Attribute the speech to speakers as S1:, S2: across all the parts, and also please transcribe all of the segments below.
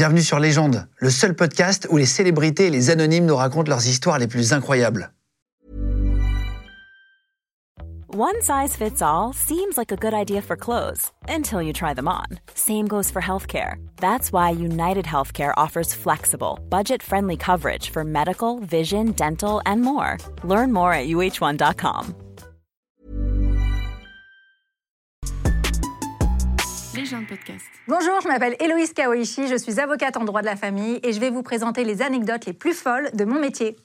S1: Bienvenue sur Légende, le seul podcast où les célébrités et les anonymes nous racontent leurs histoires les plus incroyables.
S2: One size fits all seems like a good idea for clothes until you try them on. Same goes for healthcare. That's why United Healthcare offers flexible, budget friendly coverage for medical, vision, dental, and more. Learn more at uh1.com.
S3: Podcast.
S4: Bonjour, je m'appelle Héloïse Kawaïchi, je suis avocate en droit de la famille et je vais vous présenter les anecdotes les plus folles de mon métier.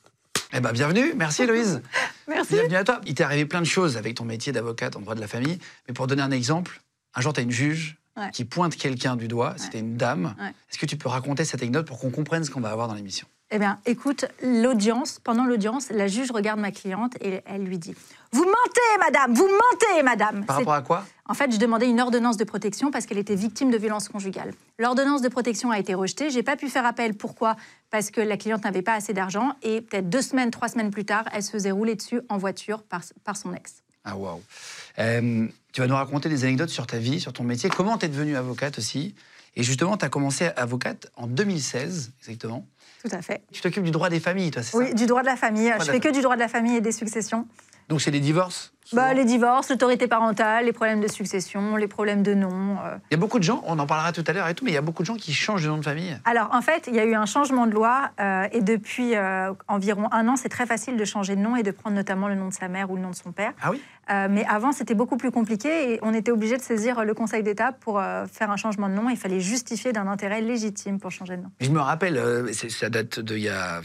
S1: Eh ben bienvenue, merci Héloïse.
S4: Merci.
S1: Bienvenue à toi. Il t'est arrivé plein de choses avec ton métier d'avocate en droit de la famille. Mais pour donner un exemple, un jour, tu as une juge
S4: Ouais.
S1: qui pointe quelqu'un du doigt. C'était une dame.
S4: Ouais.
S1: Est-ce que tu peux raconter cette anecdote pour qu'on comprenne ce qu'on va avoir dans l'émission?
S4: Eh bien, écoute, l'audience, pendant l'audience, la juge regarde ma cliente et elle lui dit Vous mentez, madame, vous mentez, madame.
S1: Par rapport à quoi?
S4: En fait, je demandais une ordonnance de protection parce qu'elle était victime de violences conjugales. L'ordonnance de protection a été rejetée. J'ai pas pu faire appel. Pourquoi? Parce que la cliente n'avait pas assez d'argent et peut-être deux semaines, trois semaines plus tard, elle se faisait rouler dessus en voiture par, par son ex.
S1: Ah waouh. Euh, tu vas nous raconter des anecdotes sur ta vie, sur ton métier. Comment tu es devenue avocate aussi? Et justement, tu as commencé avocate en 2016, exactement.
S4: Tout à fait.
S1: Tu t'occupes du droit des familles, toi, c'est
S4: Oui,
S1: ça?
S4: du droit de la famille.
S1: Droit
S4: Je fais que du droit de la famille et des successions.
S1: Donc c'est les divorces?
S4: Bah, les divorces, l'autorité parentale, les problèmes de succession, les problèmes de nom. euh.
S1: Il y a beaucoup de gens, on en parlera tout à l'heure et tout, mais il y a beaucoup de gens qui changent de nom de famille.
S4: Alors, en fait, il y a eu un changement de loi euh, et depuis euh, environ un an, c'est très facile de changer de nom et de prendre notamment le nom de sa mère ou le nom de son père.
S1: Ah oui?
S4: Mais avant, c'était beaucoup plus compliqué et on était obligé de saisir le Conseil d'État pour faire un changement de nom. Il fallait justifier d'un intérêt légitime pour changer de nom.
S1: Je me rappelle, ça date d'il y a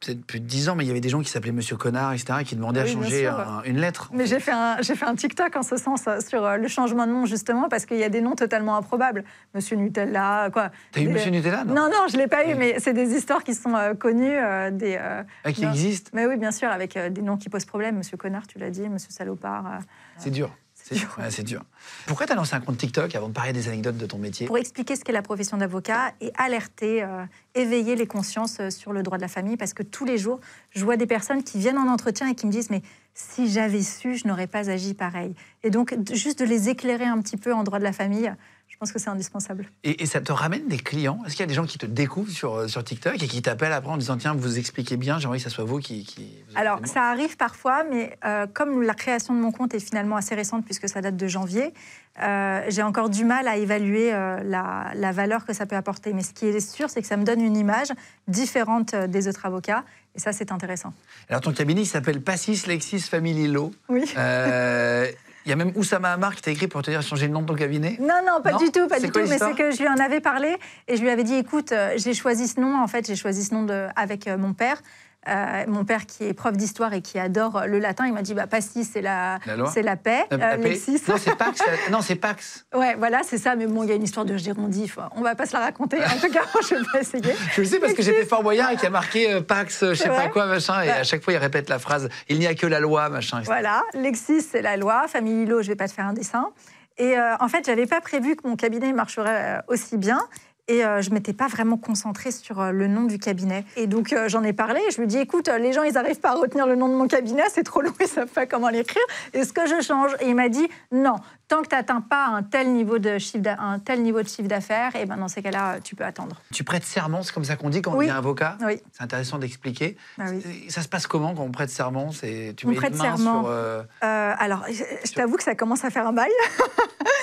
S1: peut-être plus de 10 ans, mais il y avait des gens qui s'appelaient Monsieur Connard, etc., et qui demandaient à
S4: Oui,
S1: changer un- une lettre.
S4: Mais j'ai fait, un, j'ai fait un TikTok en ce sens euh, sur euh, le changement de nom, justement, parce qu'il y a des noms totalement improbables. Monsieur Nutella, quoi.
S1: T'as eu
S4: Des-
S1: Monsieur Nutella
S4: Non, non, je ne l'ai pas eu, mais c'est des histoires qui sont euh, connues, euh, des, euh,
S1: Ah, qui
S4: non.
S1: existe
S4: Mais oui, bien sûr, avec des noms qui posent problème. Monsieur Connard, tu l'as dit, Monsieur Salopard.
S1: C'est dur. C'est
S4: dur.
S1: ouais, c'est dur. Pourquoi t'as lancé un compte TikTok avant de parler des anecdotes de ton métier?
S4: Pour expliquer ce qu'est la profession d'avocat et alerter, euh, éveiller les consciences sur le droit de la famille, parce que tous les jours, je vois des personnes qui viennent en entretien et qui me disent Mais si j'avais su, je n'aurais pas agi pareil. Et donc, juste de les éclairer un petit peu en droit de la famille, je pense que c'est indispensable.
S1: et, et ça te ramène des clients? Est-ce qu'il y a des gens qui te découvrent sur, euh, sur TikTok et qui t'appellent après en disant Tiens, vous expliquez bien, j'ai envie que ça soit vous qui. qui vous
S4: Alors, ça arrive parfois, mais euh, comme la création de mon compte est finalement assez récente, puisque ça date de janvier, euh, j'ai encore du mal à évaluer euh, la, la valeur que ça peut apporter. Mais ce qui est sûr, c'est que ça me donne une image différente des autres avocats. Et ça, c'est intéressant.
S1: Alors, ton cabinet, il s'appelle Passis Lexis Family Law.
S4: Oui.
S1: Euh, Il y a même Oussama Hamar qui t'a écrit pour te dire changer le nom de ton cabinet.
S4: Non, non, pas
S1: Non
S4: du tout, pas du
S1: quoi
S4: tout. Mais c'est que je lui en avais parlé et je lui avais dit, écoute, euh, j'ai choisi ce nom. En fait, j'ai choisi ce nom de, avec euh, mon père. Euh, mon père qui est prof d'histoire et qui adore euh, le latin, il m'a dit, bah, Passis, c'est la,
S1: La loi
S4: c'est la paix.
S1: Euh,
S4: Euh,
S1: la paix
S4: Lexis.
S1: Non, c'est Pax. Non, c'est Pax.
S4: Ouais, voilà, c'est ça. Mais bon, il y a une histoire de gérondif. On va pas se la raconter. En tout cas, je vais pas essayer.
S1: Je le sais parce que j'ai fait Fort Boyard et qui a marqué euh, Pax, euh, je sais pas quoi, machin. Et à chaque fois, il répète la phrase Il n'y a que la loi, machin. etc.
S4: Voilà, Lexis, c'est la loi. Famille Hilo, je vais pas te faire un dessin. Et euh, en fait, j'avais pas prévu que mon cabinet marcherait euh, aussi bien. Et euh, je m'étais pas vraiment concentrée sur euh, le nom du cabinet. Et donc, euh, j'en ai parlé. Je lui ai dit, écoute, les gens, ils n'arrivent pas à retenir le nom de mon cabinet. C'est trop long, ils savent pas comment l'écrire. Est-ce que je change? Et il m'a dit, non, tant que tu n'atteins pas un tel niveau de chiffre d'a- un tel niveau de chiffre d'affaires, et ben dans ces cas-là, tu peux attendre.
S1: Tu prêtes serment, c'est comme ça qu'on dit quand on devient avocat
S4: Oui.
S1: C'est intéressant d'expliquer.
S4: Ah oui.
S1: Et Ça se passe comment quand on prête serment? C'est Tu
S4: On
S1: mets
S4: prête
S1: une main
S4: serment.
S1: sur. euh,
S4: Euh, alors, je, je t'avoue que ça commence à faire un bail.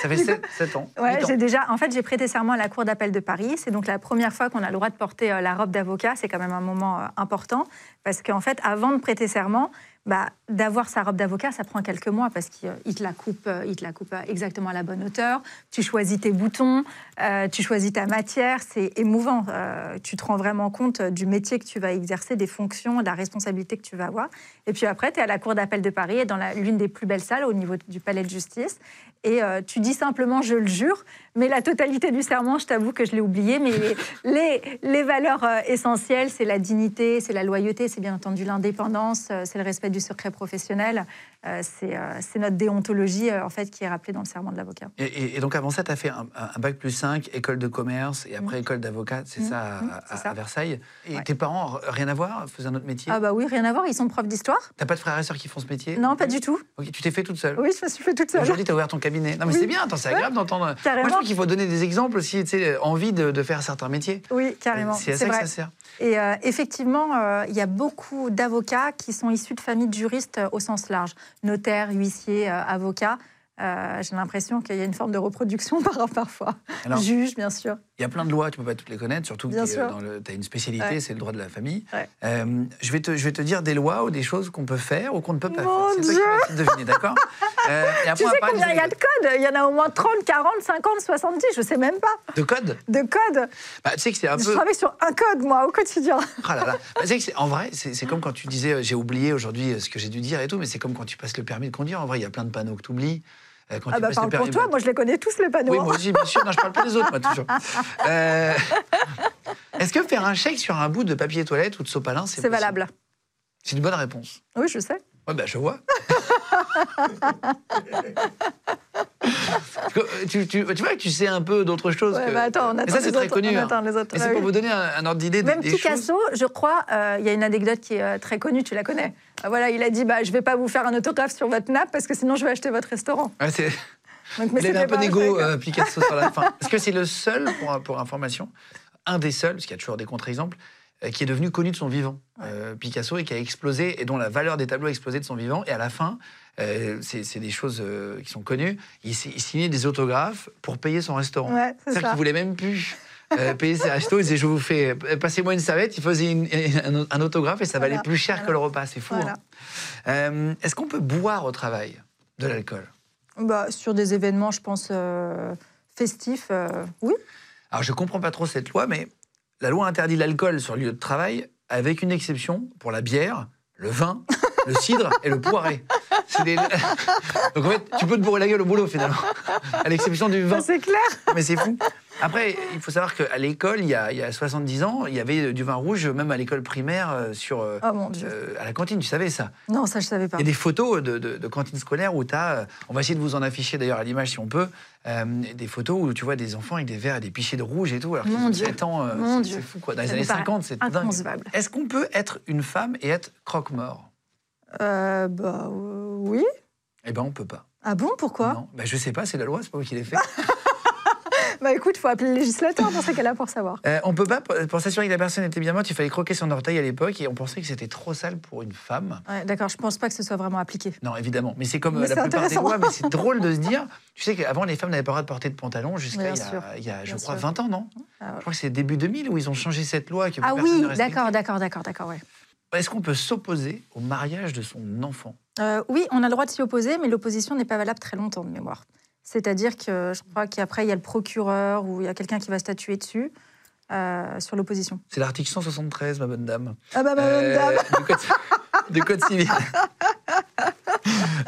S1: Ça fait 7, ans.
S4: Ouais,
S1: huit ans.
S4: j'ai déjà. En fait, j'ai prêté serment à la Cour d'appel de Paris. C'est donc la première fois qu'on a le droit de porter euh, la robe d'avocat. C'est quand même un moment euh, important parce qu'en fait, avant de prêter serment, bah, d'avoir sa robe d'avocat, ça prend quelques mois parce qu'il euh, il te la coupe, euh, il te la coupe euh, exactement à la bonne hauteur. Tu choisis tes boutons, euh, tu choisis ta matière. C'est émouvant. Euh, tu te rends vraiment compte euh, du métier que tu vas exercer, des fonctions, de la responsabilité que tu vas avoir. Et puis après, tu es à la Cour d'appel de Paris, et dans l'une des plus belles salles au niveau du palais de justice. Et euh, tu dis simplement je le jure, mais la totalité du serment, je t'avoue que je l'ai oublié. Mais les, les, les valeurs euh, essentielles, c'est la dignité, c'est la loyauté, c'est bien entendu l'indépendance, euh, c'est le respect du secret professionnel, euh, c'est c'est notre déontologie en fait qui est rappelée dans le serment de l'avocat.
S1: Et, et- et donc avant ça, tu as fait un, un bac plus 5, école de commerce et après école d'avocat, c'est
S4: Mmh,
S1: ça, à,
S4: mmh,
S1: à-
S4: ça.
S1: à Versailles. Et
S4: Ouais.
S1: tes parents, rien à voir, faisaient un autre métier?
S4: Ah bah oui, rien à voir, ils sont profs d'histoire
S1: T'as pas de frères et sœurs qui font ce métier?
S4: Non, pas du tout.
S1: Ok, tu t'es fait toute seule?
S4: Oui, je me suis fait toute seule.
S1: Aujourd'hui, tu as ouvert ton cabinet. Non, mais
S4: Oui.
S1: c'est bien, attends, c'est agréable d'entendre. Moi, sens qu'il faut donner des exemples aussi, tu sais, envie de, de faire certains métiers.
S4: Oui, carrément.
S1: C'est à ça
S4: vrai.
S1: que ça sert.
S4: Et euh, effectivement, euh, il y a beaucoup d'avocats qui sont issus de familles de juristes euh, au sens large. Notaires, huissiers, avocats. J'ai l'impression qu'il y a une forme de reproduction par parfois.
S1: Alors,
S4: Juges, bien sûr.
S1: Il y a plein de lois, tu peux pas toutes les connaître, surtout que
S4: Bien
S1: tu as une spécialité,
S4: Ouais.
S1: c'est le droit de la famille.
S4: Ouais.
S1: Euh, je, vais te, je vais te dire des lois ou des choses qu'on peut faire ou qu'on ne peut pas
S4: Mon
S1: faire. C'est toi qui vas deviner, d'accord? Euh,
S4: Tu sais combien il y a de codes? Il y en a au moins 30, 40, 50, 70, je sais même pas.
S1: de code.
S4: De codes.
S1: Bah, tu sais que c'est un
S4: Je
S1: peu.
S4: travaille sur un code, moi, au quotidien.
S1: Ah là là. Bah, tu sais que c'est- en vrai, c'est comme quand tu disais euh, j'ai oublié aujourd'hui euh, ce que j'ai dû dire et tout, mais c'est comme quand tu passes le permis de conduire. En vrai, il y a plein de panneaux que tu oublies.
S4: Ah bah parle pour toi, moi je les connais tous les panneaux.
S1: Oui, moi aussi, bien sûr. Non, je parle pas des autres, moi, toujours. Euh, Est-ce que faire un chèque sur un bout de papier toilette ou de sopalin, c'est
S4: valable.
S1: C'est une bonne réponse.
S4: Oui, je sais.
S1: Ouais, bah, je vois. Euh, tu, tu- tu vois que tu sais un peu d'autres choses.
S4: Ouais,
S1: que-
S4: bah attends, on
S1: Et
S4: attend
S1: ça, c'est très
S4: autres,
S1: connu.
S4: on
S1: hein. c'est
S4: Ah
S1: pour vous donner un, un ordre d'idée
S4: Même
S1: des.
S4: Picasso, je crois, euh, il y a une anecdote qui est euh, très connue, tu la connais. Euh, voilà, il a dit bah, Je vais pas vous faire un autographe sur votre nappe parce que sinon je vais acheter votre restaurant.
S1: Ouais, c'est-
S4: Donc, mais
S1: Il avait un peu d'égo, Picasso, sur la fin. Est-ce que c'est le seul, pour, pour information, un des seuls, parce qu'il y a toujours des contre-exemples, qui est devenu connu de son vivant, euh, Picasso, et qui a explosé, et dont la valeur des tableaux a explosé de son vivant. Et à la fin, euh, c'est des choses euh, qui sont connues, il, signait des autographes pour payer son restaurant.
S4: Ouais, c'est
S1: C'est-à-dire qu'il voulait même plus euh, payer ses restos. Il disait, je vous fais, euh, passez-moi une serviette. Il faisait une- un, un autographe et ça valait
S4: Voilà,
S1: plus cher que le repas. C'est fou.
S4: Voilà.
S1: hein. Euh, Est-ce qu'on peut boire au travail de l'alcool?
S4: Bah, sur des événements, je pense, euh, festifs, euh, oui.
S1: Alors, je comprends pas trop cette loi, mais la loi interdit l'alcool sur le lieu de travail, avec une exception pour la bière, le vin, le cidre et le poiré. Des- Donc, en fait, tu peux te bourrer la gueule au boulot, finalement, à l'exception du vin.
S4: C'est clair.
S1: Mais c'est fou. Après, il faut savoir qu'à l'école, il, y a- il y a 70 ans, il y avait du vin rouge, même à l'école primaire, euh, sur, euh,
S4: Oh mon Dieu.
S1: euh, à la cantine, tu savais ça?
S4: Non, ça, je savais pas.
S1: il y a des photos de, de, de cantines scolaires où tu as, on va essayer de vous en afficher d'ailleurs à l'image si on peut, euh, des photos où tu vois des enfants avec des verres et des pichets de rouge et tout. Alors qu'ils
S4: Mon
S1: ont
S4: Dieu.
S1: 7 ans, euh, c'est- fou quoi. Dans les années
S4: me paraît
S1: 50, c'est dingue.
S4: Inconcevable.
S1: Est-ce qu'on peut être une femme et être croque-mort?
S4: Euh, bah euh, oui.
S1: Eh ben on peut pas.
S4: Ah bon, pourquoi?
S1: Non. Ben, je sais pas, c'est la loi, c'est pas moi qui l'ai fait.
S4: Bah écoute, faut appeler le législateur dans ces cas-là pour savoir.
S1: Euh, on peut pas, pour pour s'assurer que la personne était bien morte, il fallait croquer son orteil à l'époque et on pensait que c'était trop sale pour une femme.
S4: Ouais, D'accord, je pense pas que ce soit vraiment appliqué.
S1: Non, évidemment. Mais c'est comme
S4: Mais
S1: euh, la
S4: c'est
S1: plupart des
S4: intéressant.
S1: lois, mais c'est drôle de se dire. Tu sais qu'avant, les femmes n'avaient pas le droit de porter de pantalon jusqu'à
S4: Bien
S1: il y a, il y a, je
S4: Bien
S1: crois,
S4: sûr.
S1: 20 ans, non?
S4: Ah ouais.
S1: Je crois que c'est début 2000 où ils ont changé cette loi. Que
S4: Ah
S1: personne
S4: oui,
S1: ne respectait.
S4: d'accord, d'accord, d'accord, d'accord, ouais.
S1: Est-ce qu'on peut s'opposer au mariage de son enfant?
S4: Euh, oui, on a le droit de s'y opposer, mais l'opposition n'est pas valable très longtemps de mémoire. C'est-à-dire que je crois qu'après, il y a le procureur ou il y a quelqu'un qui va statuer dessus euh, sur l'opposition.
S1: C'est l'article 173, ma bonne dame.
S4: Ah bah, madame,
S1: Euh,
S4: dame.
S1: du, code, civil.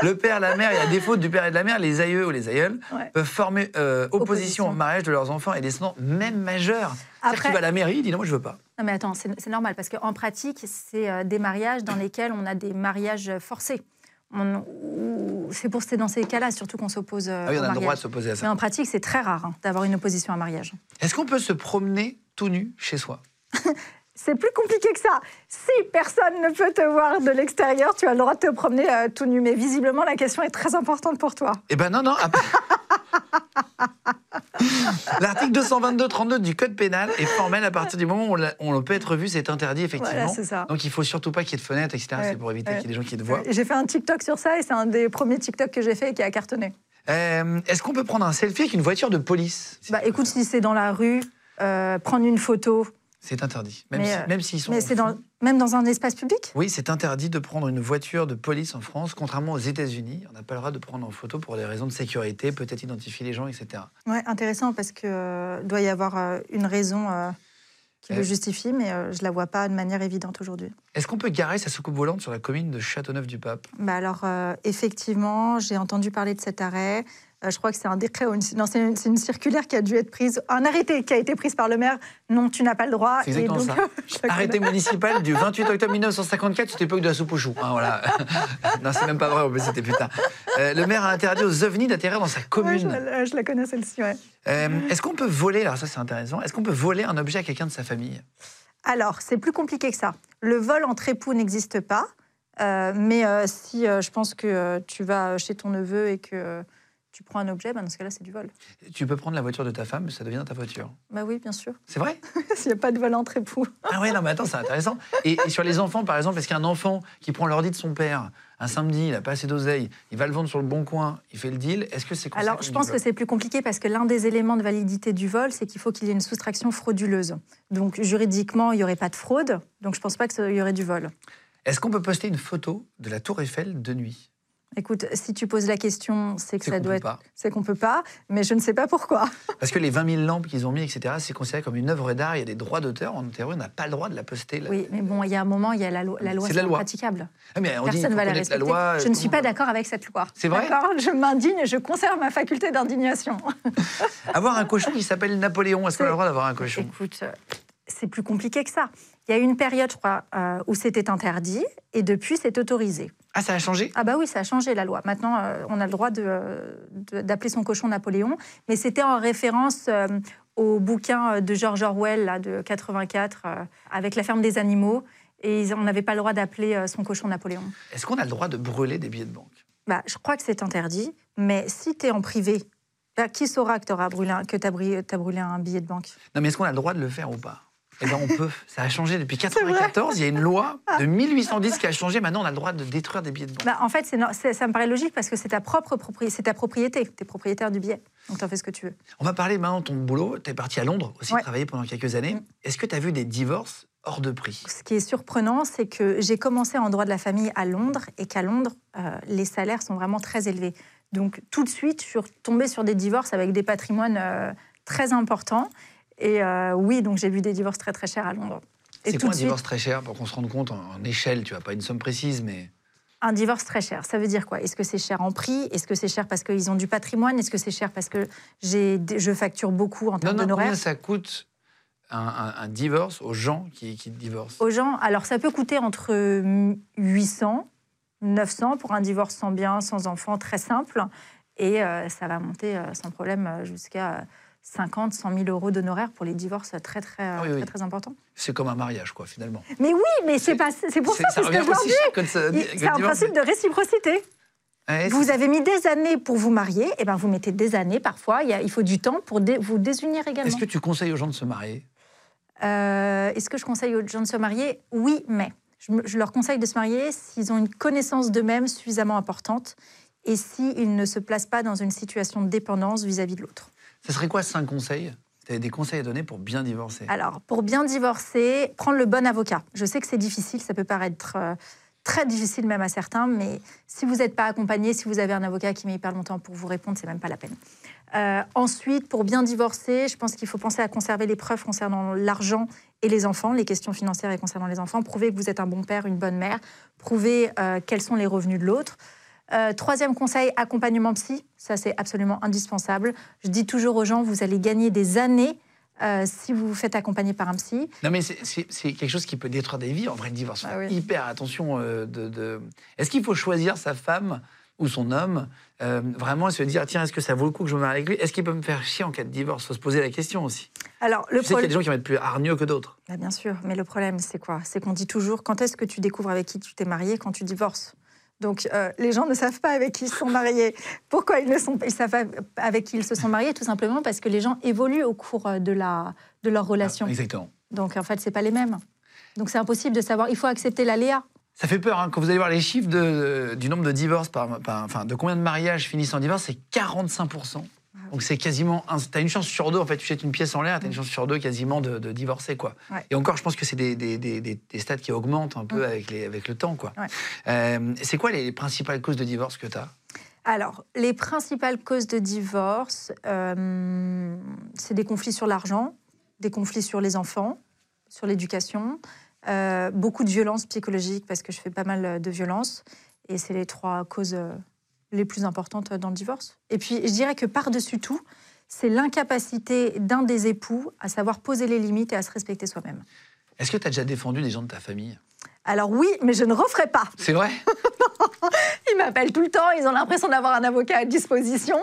S1: Le père, la mère, et à défaut du père et de la mère, les aïeux ou les aïeuls
S4: Ouais.
S1: peuvent former euh, opposition,
S4: Opposition.
S1: au mariage de leurs enfants et descendants, même majeurs.
S4: Après-
S1: qu'il va à la mairie, dit non, moi je veux pas.
S4: Non, mais attends, c'est normal, parce qu'en pratique, c'est euh, des mariages dans lesquels on a des mariages forcés. C'est pour c'est dans ces cas-là, surtout qu'on s'oppose euh,
S1: Ah oui, on a le droit de
S4: mariage.
S1: s'opposer à ça.
S4: Mais en pratique, c'est très rare hein, d'avoir une opposition à un mariage.
S1: Est-ce qu'on peut se promener tout nu chez soi?
S4: C'est plus compliqué que ça. Si personne ne peut te voir de l'extérieur, tu as le droit de te promener euh, tout nu. Mais visiblement, la question est très importante pour toi.
S1: Eh ben non, non. après- L'article 222-32 du Code pénal est formel à partir du moment où on, peut être vu, c'est interdit effectivement.
S4: Voilà, c'est ça.
S1: Donc il faut surtout pas qu'il y ait de fenêtres, etc.
S4: Ouais,
S1: c'est pour éviter
S4: ouais.
S1: qu'il y ait des gens qui te voient.
S4: J'ai fait un TikTok sur ça et c'est un des premiers TikTok que j'ai fait et qui a cartonné.
S1: Euh, Est-ce qu'on peut prendre un selfie avec une voiture de police
S4: Bah écoute, si c'est dans la rue, euh, prendre une photo,
S1: C'est interdit. Même
S4: Mais,
S1: si-
S4: euh,
S1: même s'ils sont.
S4: mais c'est dans, même dans un espace public?
S1: Oui, c'est interdit de prendre une voiture de police en France, contrairement aux États-Unis. On n'a pas le droit de prendre en photo pour des raisons de sécurité, peut-être identifier les gens, etc.
S4: Ouais, intéressant parce que euh, doit y avoir euh, une raison euh, qui le justifie, mais je la vois pas de manière évidente aujourd'hui.
S1: Est-ce qu'on peut garer sa soucoupe volante sur la commune de Châteauneuf-du-Pape?
S4: Bah alors, effectivement, j'ai entendu parler de cet arrêt. Euh, je crois que c'est un décret, ou une, non, c'est une, circulaire qui a dû être prise, un arrêté qui a été prise par le maire. Non, tu n'as pas le droit.
S1: C'est exactement
S4: et donc,
S1: ça. Arrêté municipal du 28 octobre 1954, c'était l'époque de la soupe aux choux. hein, voilà. non, c'est même pas vrai, plus, c'était putain. Euh, le maire a interdit aux ovnis d'atterrir dans sa
S4: connais. Ouais, je,
S1: commune.
S4: la, je la connais celle-ci, ouais.
S1: Euh, Est-ce qu'on peut voler, alors ça c'est intéressant, est-ce qu'on peut voler un objet à quelqu'un de sa famille?
S4: Alors, c'est plus compliqué que ça. Le vol entre époux n'existe pas. euh, mais euh, si euh, je pense que euh, tu vas chez ton neveu et que euh, tu prends un objet, bah, dans ce cas-là, c'est du vol.
S1: Tu peux prendre la voiture de ta femme, ça devient ta voiture.
S4: Bah oui, bien sûr.
S1: C'est vrai
S4: S'il n'y a pas de vol entre époux.
S1: Ah ouais, non, mais attends, c'est intéressant. Et, et sur les enfants, par exemple, est-ce qu'un enfant qui prend l'ordi de son père un samedi, il n'a pas assez d'oseille, il va le vendre sur le bon coin, il fait le deal, est-ce que c'est
S4: Alors, je pense que c'est plus compliqué parce que l'un des éléments de validité du vol, c'est qu'il faut qu'il y ait une soustraction frauduleuse. Donc, juridiquement, il n'y aurait pas de fraude. Donc, je ne pense pas qu'il y aurait du vol.
S1: Est-ce qu'on peut poster une photo de la Tour Eiffel de nuit?
S4: Écoute, si tu poses la question, c'est que ça
S1: qu'on
S4: doit
S1: peut
S4: être.
S1: pas.
S4: C'est qu'on peut pas, mais je ne sais pas pourquoi.
S1: Parce que les 20 000 lampes qu'ils ont mis, etc., c'est considéré comme une œuvre d'art, il y a des droits d'auteur, en théorie, on n'a pas le droit de la poster. là.
S4: Oui, mais bon, il y a un moment, il y a la, loi- la loi,
S1: C'est la loi.
S4: praticable.
S1: Ah, mais on
S4: Personne
S1: faut
S4: va la
S1: connaître la
S4: respecter.
S1: loi.
S4: je ne suis pas d'accord avec cette loi.
S1: C'est vrai
S4: Je m'indigne et je conserve ma faculté d'indignation.
S1: Avoir un cochon qui s'appelle Napoléon, est-ce qu'on a le droit d'avoir un cochon?
S4: Écoute, euh, c'est plus compliqué que ça. Il y a eu une période, je crois, euh, où c'était interdit et depuis, c'est autorisé.
S1: Ah, ça a changé?
S4: Ah bah oui, ça a changé la loi. Maintenant, euh, on a le droit euh, d'appeler son cochon Napoléon, mais c'était en référence euh, au bouquin de George Orwell là, de 84 euh, avec la ferme des animaux. Et on n'avait pas le droit d'appeler son cochon Napoléon.
S1: Est-ce qu'on a le droit de brûler des billets de banque?
S4: Bah, je crois que c'est interdit, mais si tu es en privé, bah, qui saura que tu as brûlé un billet de banque?
S1: Non, mais est-ce qu'on a le droit de le faire ou pas? Eh bien, on peut. Ça a changé depuis
S4: vrai.
S1: 94. Il y a une loi de 1810 qui a changé. Maintenant, on a le droit de détruire des billets de banque.
S4: bah, En fait, ça me paraît logique parce que c'est ta propre propriété, c'est ta propriété. Tu es propriétaire du billet, donc tu en fais ce que tu veux.
S1: On va parler maintenant de ton boulot. Tu es parti à Londres aussi
S4: Ouais.
S1: travailler pendant quelques années.
S4: Mm.
S1: Est-ce que tu as vu des divorces hors de prix?
S4: Ce qui est surprenant, c'est que j'ai commencé en droit de la famille à Londres et qu'à Londres, euh, les salaires sont vraiment très élevés. Donc tout de suite, je suis tombée sur des divorces avec des patrimoines euh, très importants. Et euh, oui, donc j'ai vu des divorces très très chers à Londres.
S1: C'est quoi un
S4: suite,
S1: divorce très cher pour qu'on se rende compte en, en échelle? Tu vois, pas une somme précise, mais.
S4: un divorce très cher, ça veut dire quoi? Est-ce que c'est cher en prix? Est-ce que c'est cher parce qu'ils ont du patrimoine? Est-ce que c'est cher parce que j'ai, je facture beaucoup en
S1: Non,
S4: termes
S1: non,
S4: d'honoraires?
S1: combien ça coûte un, un- un divorce aux gens qui, qui divorcent?
S4: Aux gens. Alors, ça peut coûter entre 800, 900 pour un divorce sans bien, sans enfant, très simple. Et euh, ça va monter euh, sans problème jusqu'à 50, 100 000 euros d'honoraires pour les divorces très, très,
S1: Ah oui, oui.
S4: très, très importants.
S1: C'est comme un mariage, quoi, finalement.
S4: Mais oui, mais c'est pour ça, c'est ce que je leur dis. C'est un principe de réciprocité.
S1: Ouais,
S4: Vous avez mis des années pour vous marier, et ben vous mettez des années parfois. Il, faut du temps pour dé- vous désunir également.
S1: Est-ce que tu conseilles aux gens de se marier?
S4: Euh, Est-ce que je conseille aux gens de se marier? Oui, mais je leur conseille de se marier s'ils ont une connaissance d'eux-mêmes suffisamment importante et s'ils ne se placent pas dans une situation de dépendance vis-à-vis de l'autre.
S1: Ça serait quoi cinq conseils? Tu des conseils à donner pour bien divorcer?
S4: Alors, pour bien divorcer, prendre le bon avocat. Je sais que c'est difficile, ça peut paraître euh, très difficile même à certains, mais si vous n'êtes pas accompagné, si vous avez un avocat qui met hyper longtemps pour vous répondre, c'est même pas la peine. Euh, ensuite, pour bien divorcer, je pense qu'il faut penser à conserver les preuves concernant l'argent et les enfants, les questions financières et concernant les enfants. Prouver que vous êtes un bon père, une bonne mère. Prouver euh, quels sont les revenus de l'autre. Euh, troisième conseil, accompagnement psy. Ça, c'est absolument indispensable. Je dis toujours aux gens, vous allez gagner des années euh, si vous vous faites accompagner par un psy.
S1: Non, mais c'est- quelque chose qui peut détruire des vies. En vrai, le divorce,
S4: Ah oui.
S1: hyper attention. euh, de, de- Est-ce qu'il faut choisir sa femme ou son homme euh, Vraiment, se dire, tiens, est-ce que ça vaut le coup que je me marie avec lui? Est-ce qu'il peut me faire chier en cas de divorce? Faut se poser la question aussi.
S4: Alors, le
S1: Je sais qu'il y a des gens qui vont être plus hargneux que d'autres.
S4: Bah, bien sûr, mais le problème, c'est quoi? C'est qu'on dit toujours quand est-ce que tu découvres avec qui tu t'es marié quand tu divorces? Donc, euh, les gens ne savent pas avec qui ils se sont mariés. Pourquoi ils ne sont pas Ils savent pas avec qui ils se sont mariés, tout simplement parce que les gens évoluent au cours euh, de, la, de leur relation.
S1: Ah, exactement.
S4: Donc, en fait, c'est pas les mêmêmes. Donc, c'est impossible de savoir. Il faut accepter l'aléa.
S1: Ça fait peur hein, quand vous allez voir les chiffres de- du nombre de divorces, par, par- enfin, de combien de mariages finissent en divorce, c'est 45 Donc c'est quasiment, un- t'as une chance sur deux, en fait, tu jettes une pièce en l'air, t'as une chance sur deux quasiment de, de divorcer, quoi.
S4: Ouais.
S1: Et encore, je pense que c'est des, des, des, des- stats qui augmentent un peu
S4: Mm.
S1: avec, les, avec le temps, quoi.
S4: Ouais.
S1: Euh, c'est quoi les principales causes de divorce que t'as?
S4: Alors, les principales causes de divorce, euh, c'est des conflits sur l'argent, des conflits sur les enfants, sur l'éducation, euh, beaucoup de violences psychologiques parce que je fais pas mal de violences. Et c'est les trois causes les plus importantes dans le divorce. Et puis, je dirais que par-dessus tout, c'est l'incapacité d'un des époux à savoir poser les limites et à se respecter soi-même.
S1: Est-ce que t'as déjà défendu des gens de ta famille?
S4: Alors oui, mais je ne referai pas.
S1: C'est vrai?
S4: Ils m'appellent tout le temps, ils ont l'impression d'avoir un avocat à disposition.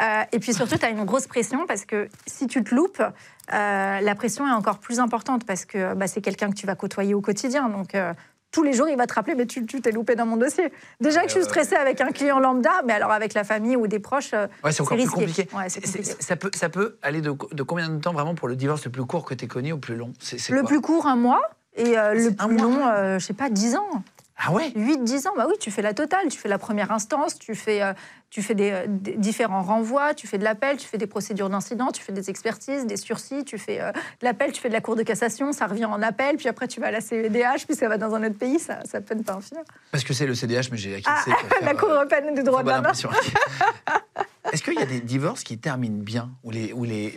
S4: Euh, et puis surtout, tu as une grosse pression parce que si tu te loupes, euh, la pression est encore plus importante parce que bah, c'est quelqu'un que tu vas côtoyer au quotidien. Donc euh, tous les jours, il va te rappeler, mais tu t'es loupé dans mon dossier. Déjà que je suis stressée avec un client lambda, mais alors avec la famille ou des proches, euh,
S1: Ouais, c'est encore plus
S4: risqué.
S1: compliqué.
S4: Ouais,
S1: ça, peut, ça peut aller de, de combien de temps vraiment pour le divorce le plus court que tu connu au plus long?
S4: Le plus court, un mois. Et euh, le plus long, euh, je sais pas, 10 ans.
S1: Ah ouais?
S4: 8-10 ans, bah oui, tu fais la totale. Tu fais la première instance, tu fais, euh, tu fais des, euh, des différents renvois, tu fais de l'appel, tu fais des procédures d'incident, tu fais des expertises, des sursis, tu fais euh, de l'appel, tu fais de la cour de cassation, ça revient en appel, puis après tu vas à la CEDH, puis ça va dans un autre pays, ça, ça peut ne pas en finir.
S1: Parce que c'est le CDH, mais j'ai acquitté.
S4: Ah, la Cour européenne des droits de
S1: impression. Est-ce qu'il y a des divorces qui terminent bien Où les, où les,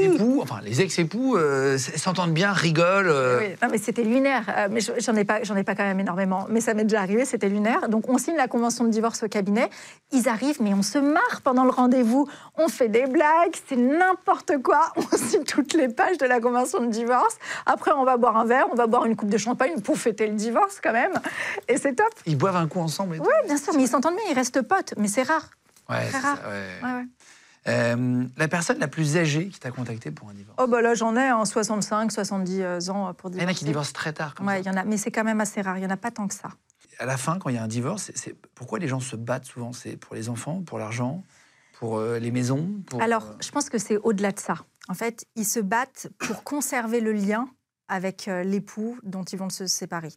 S1: époux, enfin les ex-époux, euh, s'entendent bien, rigolent euh,
S4: Oui, non, mais c'était lunaire. Euh, mais je- j'en ai pas, j'en ai pas quand même énormément. Mais ça m'est déjà arrivé, c'était lunaire. Donc on signe la convention de divorce au cabinet. Ils arrivent, mais on se marre pendant le rendez-vous. On fait des blagues, c'est n'importe quoi. On signe toutes les pages de la convention de divorce. Après, on va boire un verre, on va boire une coupe de champagne pour fêter le divorce quand même. Et c'est top.
S1: Ils boivent un coup ensemble.
S4: Oui, bien sûr, mais ils s'entendent bien, ils restent potes. Mais c'est rare.
S1: Ouais,
S4: très rare.
S1: ça, ouais.
S4: Ouais, ouais.
S1: Euh, la personne la plus âgée qui t'a contacté pour un divorce?
S4: Oh bah là, j'en ai en 65, 70 ans pour
S1: Il y
S4: divorcer.
S1: en a qui divorcent très tard. Comme
S4: Ouais,
S1: ça.
S4: il y en a, mais c'est quand même assez rare. Il y en a pas tant que ça.
S1: À la fin, quand il y a un divorce, c'est- pourquoi les gens se battent souvent? C'est pour les enfants, pour l'argent, pour euh, les maisons pour,
S4: Alors,
S1: euh,
S4: je pense que c'est au-delà de ça. En fait, ils se battent pour conserver le lien avec euh, l'époux dont ils vont se séparer.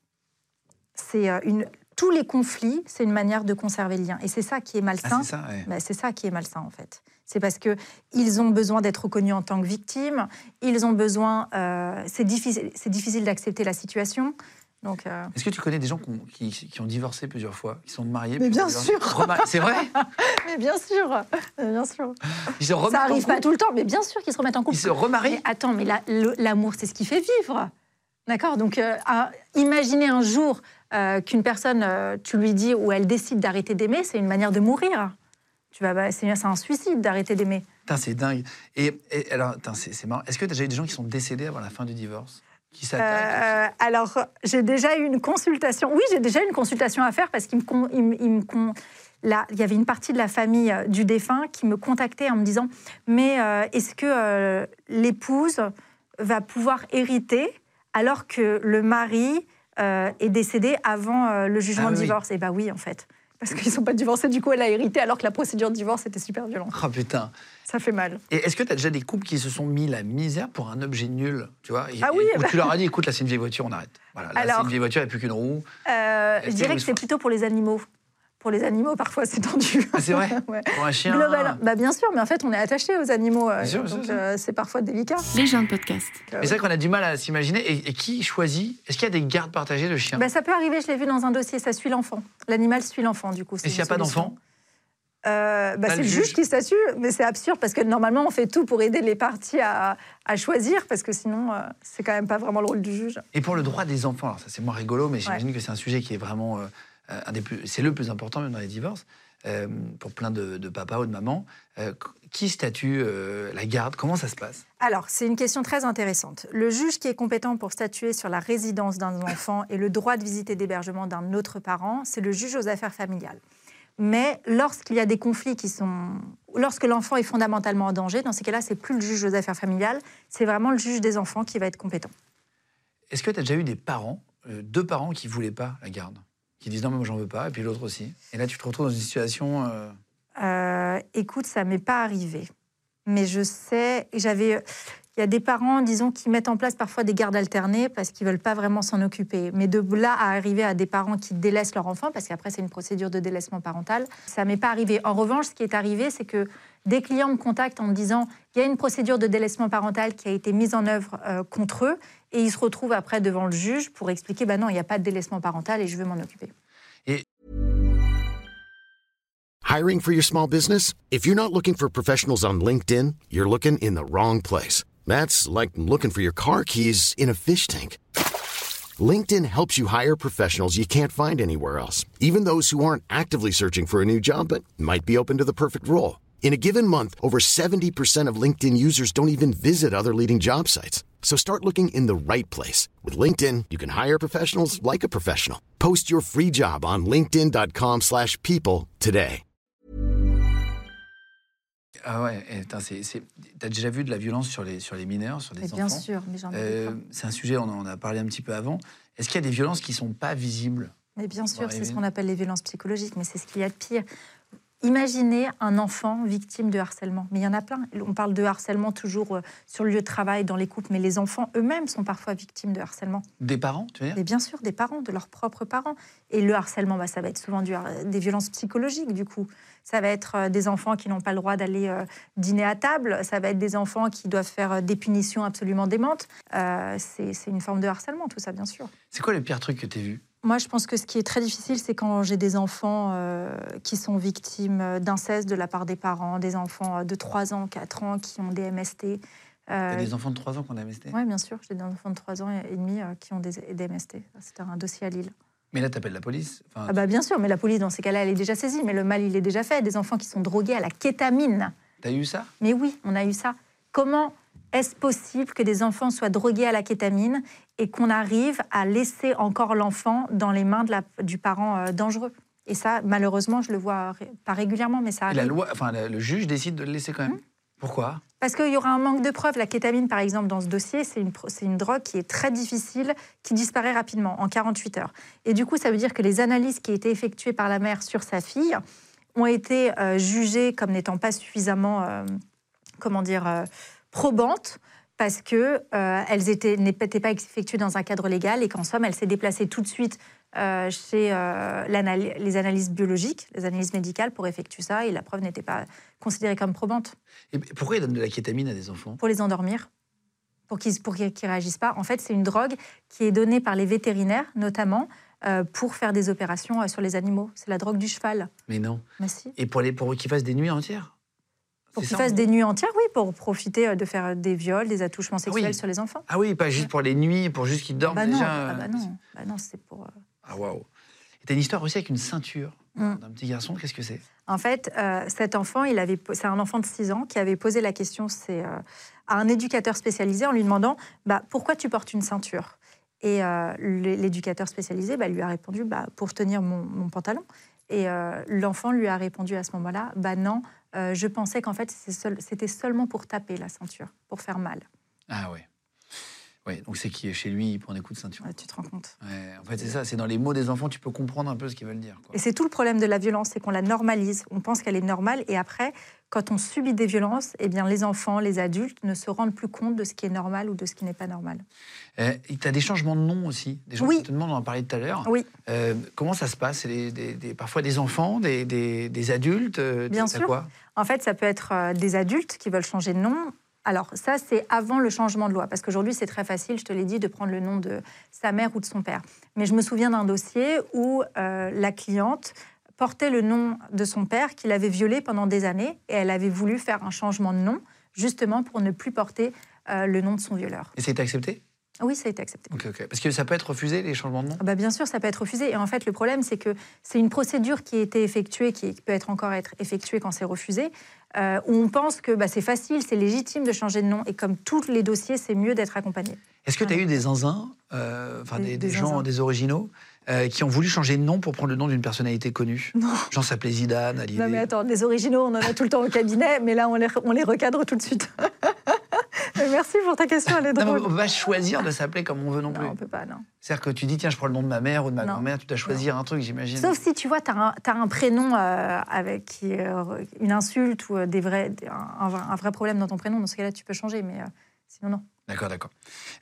S4: C'est euh, une tous les conflits, c'est une manière de conserver le lien, et c'est ça qui est
S1: ah,
S4: malsain.
S1: c'est ça. ouais.
S4: Ben, c'est ça qui est malsain en fait. C'est parce que ils ont besoin d'être reconnus en tant que victimes. Ils ont besoin. euh, c'est difficile. C'est difficile d'accepter la situation. Donc. euh,
S1: Est-ce que tu connais des gens qui ont, qui, qui ont divorcé plusieurs fois, qui sont mariés
S4: Mais bien sûr.
S1: C'est vrai
S4: Mais bien sûr, mais bien sûr.
S1: Ils se remettent
S4: Ça
S1: en
S4: arrive pas tout le temps, mais bien sûr qu'ils se remettent en couple.
S1: Ils se remarient
S4: Mais attends, mais la- l'amour, c'est ce qui fait vivre. D'accord? Donc, euh, à- imaginez un jour euh, qu'une personne, euh, tu lui dis ou elle décide d'arrêter d'aimer, c'est une manière de mourir. Tu vas, bah, c'est c'est un suicide d'arrêter d'aimer.
S1: C'est dingue. Et, et alors, c'est marrant. Est-ce que tu as déjà eu des gens qui sont décédés avant la fin du divorce? Qui
S4: Euh, alors, j'ai déjà eu une consultation. Oui, j'ai déjà eu une consultation à faire parce qu'il me, il me- il me Là, il y avait une partie de la famille euh, du défunt qui me contactait en me disant Mais euh, est-ce que euh, l'épouse va pouvoir hériter alors que le mari euh, est décédé avant euh, le jugement
S1: Ah
S4: de
S1: oui.
S4: divorce Et bah oui, en fait. Parce qu'ils ne sont pas divorcés, du coup, elle a hérité alors que la procédure de divorce était super violente.
S1: Oh putain.
S4: Ça fait mal.
S1: Et est-ce que tu as déjà des couples qui se sont mis la misère pour un objet nul Tu vois? Et-
S4: Ah oui,
S1: et- Où
S4: bah-
S1: tu leur as dit écoute, là, c'est une vieille voiture, on arrête. Voilà, là, c'est
S4: Alors-
S1: une vieille voiture, il n'y a plus qu'une roue.
S4: Euh, je dirais que c'est plutôt pour les animaux. Pour les animaux, parfois, c'est tendu.
S1: Ah, c'est vrai
S4: Ouais.
S1: Pour un chien
S4: Global. Bah, bien sûr, mais en fait, on est attaché aux animaux. euh,
S1: Bien sûr,
S4: donc,
S1: bien sûr.
S4: euh, c'est parfois délicat.
S3: Les gens de podcast.
S1: Mais c'est vrai qu'on a du mal à s'imaginer. Et, et qui choisit? Est-ce qu'il y a des gardes partagées de chiens?
S4: Bah, ça peut arriver, je l'ai vu dans un dossier, ça suit l'enfant. L'animal suit l'enfant, du coup.
S1: Et s'il n'y a pas d'enfant?
S4: Euh, bah, C'est
S1: le
S4: juge
S1: juge.
S4: qui s'assure, mais c'est absurde parce que normalement, on fait tout pour aider les parties à, à choisir parce que sinon, euh, c'est quand même pas vraiment le rôle du juge.
S1: Et pour le droit des enfants, alors ça c'est moins rigolo, mais j'imagine que c'est un sujet qui est vraiment euh, euh, c'est le plus important même dans les divorces euh, pour plein de, de papas ou de mamans. Euh, qui statue euh, la garde? Comment ça se passe?
S4: Alors, c'est une question très intéressante. Le juge qui est compétent pour statuer sur la résidence d'un enfant et le droit de visite et d'hébergement d'un autre parent, c'est le juge aux affaires familiales. Mais lorsqu'il y a des conflits qui sont. Lorsque l'enfant est fondamentalement en danger, dans ces cas-là, c'est plus le juge aux affaires familiales, c'est vraiment le juge des enfants qui va être compétent.
S1: Est-ce que tu as déjà eu des parents, deux parents qui voulaient pas la garde, qui disent non mais moi j'en veux pas, et puis l'autre aussi. Et là tu te retrouves dans une situation. euh,
S4: Euh, écoute, ça m'est pas arrivé. Mais je sais, j'avais. Il y a des parents, disons, qui mettent en place parfois des gardes alternées parce qu'ils veulent pas vraiment s'en occuper. Mais de là à arriver à des parents qui délaissent leur enfant, parce qu'après c'est une procédure de délaissement parental, ça m'est pas arrivé. En revanche, ce qui est arrivé, c'est que des clients me contactent en me disant il y a une procédure de délaissement parental qui a été mise en œuvre euh, contre eux, et ils se retrouvent après devant le juge pour expliquer bah non, il n'y a pas de délaissement parental et je veux m'en occuper.
S5: Hiring for your small business? If you're not looking for professionals on LinkedIn, you're looking in the wrong place. That's like looking for your car keys in a fish tank. LinkedIn helps you hire professionals you can't find anywhere else, even those who aren't actively searching for a new job but might be open to the perfect role. In a given month, over 70% of LinkedIn users don't even visit other leading job sites. So start looking in the right place. With LinkedIn, you can hire professionals like a professional. Post your free job on linkedin.com/people today.
S1: Ah ouais, c'est- t'as déjà vu de la violence sur les, sur les mineurs, sur des
S4: Mais
S1: enfants?
S4: bien sûr, mais j'en ai
S1: Euh. C'est un sujet, on en a parlé un petit peu avant. Est-ce qu'il y a des violences qui sont pas visibles?
S4: Mais bien sûr, c'est ce qu'on appelle les violences psychologiques, mais c'est ce qu'il y a de pire. Imaginez un enfant victime de harcèlement. Mais il y en a plein. On parle de harcèlement toujours euh, sur le lieu de travail, dans les couples, mais les enfants eux-mêmes sont parfois victimes de harcèlement.
S1: Des parents, tu veux dire?
S4: Et bien sûr, des parents, de leurs propres parents. Et le harcèlement, bah, ça va être souvent du har- des violences psychologiques, du coup. Ça va être euh, des enfants qui n'ont pas le droit d'aller euh, dîner à table. Ça va être des enfants qui doivent faire euh, des punitions absolument démentes. Euh, c'est c'est une forme de harcèlement, tout ça, bien sûr.
S1: C'est quoi le pire truc que tu as vu?
S4: Moi, je pense que ce qui est très difficile, c'est quand j'ai des enfants euh, qui sont victimes euh, d'inceste de la part des parents, des enfants euh, de 3 ans, 4 ans qui ont des MST. Euh,
S1: des enfants de 3 ans qu'on a MST
S4: oui, bien sûr, j'ai des enfants de 3 ans et demi euh, qui ont des, des MST. C'était un dossier à Lille.
S1: Mais là, t'appelles la police. Enfin,
S4: Ah bah bien sûr, mais la police, dans ces cas-là, elle est déjà saisie. Mais le mal, il est déjà fait. Des enfants qui sont drogués à la kétamine.
S1: T'as eu ça?
S4: Mais oui, on a eu ça. Comment est-ce possible que des enfants soient drogués à la kétamine et qu'on arrive à laisser encore l'enfant dans les mains de la- du parent euh, dangereux Et ça, malheureusement, je le vois ré- pas régulièrement, mais ça
S1: Et la
S4: arrive.
S1: loi, enfin, le juge décide de le laisser quand même.
S4: Mmh.
S1: Pourquoi?
S4: Parce qu'il y aura un manque de preuves. La kétamine, par exemple, dans ce dossier, c'est une, drogue qui est très difficile, qui disparaît rapidement, en 48 heures. Et du coup, ça veut dire que les analyses qui étaient effectuées par la mère sur sa fille ont été euh, jugées comme n'étant pas suffisamment, euh, comment dire, euh, probantes. Parce que euh, n'étaient pas effectuées dans un cadre légal et qu'en somme, elle s'est déplacée tout de suite euh, chez euh, les analyses biologiques, les analyses médicales pour effectuer ça et la preuve n'était pas considérée comme probante
S1: Et pourquoi ils donnent de la kétamine à des enfants?
S4: Pour les endormir, pour qu'ils qu'ils réagissent pas. En fait, c'est une drogue qui est donnée par les vétérinaires, notamment, euh, pour faire des opérations sur les animaux. C'est la drogue du cheval.
S1: Mais non.
S4: Mais si.
S1: Et pour, les, pour qu'ils fassent des nuits entières?
S4: Pour qu'ils fassent
S1: en
S4: des nuits entières, oui, pour profiter euh, de faire des viols, des attouchements sexuels
S1: oui.
S4: sur les enfants.
S1: Ah oui, pas juste pour les nuits, pour juste qu'ils dorment
S4: bah non,
S1: déjà.
S4: ah bah non, bah non, c'est pour. euh,
S1: Ah waouh. Et t'as une histoire aussi avec une ceinture
S4: Mm.
S1: d'un petit garçon, qu'est-ce que c'est?
S4: En fait, euh, cet enfant, il avait, c'est un enfant de 6 ans qui avait posé la question c'est, euh, à un éducateur spécialisé en lui demandant bah, pourquoi tu portes une ceinture? Et euh, l'é- l'éducateur spécialisé bah, lui a répondu bah, pour tenir mon, mon pantalon. Et euh, l'enfant lui a répondu à ce moment-là bah non, euh, je pensais qu'en fait c'était seulement pour taper la ceinture, pour faire mal.
S1: Ah ouais. Ouais, donc c'est qui est chez lui, il prend des coups de ceinture.
S4: Ouais, tu te rends compte
S1: Ouais, en fait, c'est ça, c'est dans les mots des enfants, tu peux comprendre un peu ce qu'ils veulent dire. quoi.
S4: Et c'est tout le problème de la violence, c'est qu'on la normalise. On pense qu'elle est normale et après, quand on subit des violences, eh bien, les enfants, les adultes ne se rendent plus compte de ce qui est normal ou de ce qui n'est pas normal.
S1: Euh, tu as des changements de nom aussi. Des gens
S4: Oui.
S1: qui te demandent, on en parlait tout à l'heure.
S4: Oui.
S1: Euh, comment ça se passe? C'est des- des- des- parfois des enfants, des, adultes euh,
S4: Bien sûr.
S1: quoi?
S4: En fait, ça peut être euh, des adultes qui veulent changer de nom. Alors ça, c'est avant le changement de loi, parce qu'aujourd'hui, c'est très facile, je te l'ai dit, de prendre le nom de sa mère ou de son père. Mais je me souviens d'un dossier où euh, la cliente portait le nom de son père qu'il avait violé pendant des années, et elle avait voulu faire un changement de nom, justement pour ne plus porter euh, le nom de son violeur.
S1: Et c'est accepté?
S4: Oui, ça a été accepté.
S1: Parce que ça peut être refusé, les changements de nom?
S4: Ah bah, bien sûr, ça peut être refusé. Et en fait, le problème, c'est que c'est une procédure qui a été effectuée, qui peut être encore être effectuée quand c'est refusé, euh, où on pense que bah, c'est facile, c'est légitime de changer de nom. Et comme tous les dossiers, c'est mieux d'être accompagné.
S1: Est-ce que tu as eu des zinzins, euh, enfin
S4: Des-
S1: des,
S4: des
S1: des gens,
S4: zinzins.
S1: des originaux, euh, qui ont voulu changer de nom pour prendre le nom d'une personnalité connue?
S4: Non.
S1: Genre s'appelait Zidane, Hallyday.
S4: Non, mais attends, les originaux, on en a tout le temps au cabinet, mais là, on les, on les recadre tout de suite. Mais Merci pour ta question, elle est
S1: Non, on va pas choisir de s'appeler comme on veut non plus.
S4: Non, on peut pas, non.
S1: C'est-à-dire que tu dis, tiens, je prends le nom de ma mère ou de ma grand-mère, tu dois choisir un truc, j'imagine.
S4: Sauf si tu vois, tu as, un prénom euh, avec qui euh, une insulte ou euh, des vrais, un, vrai problème dans ton prénom. Dans ce cas-là, tu peux changer, mais euh, sinon, non.
S1: D'accord, d'accord.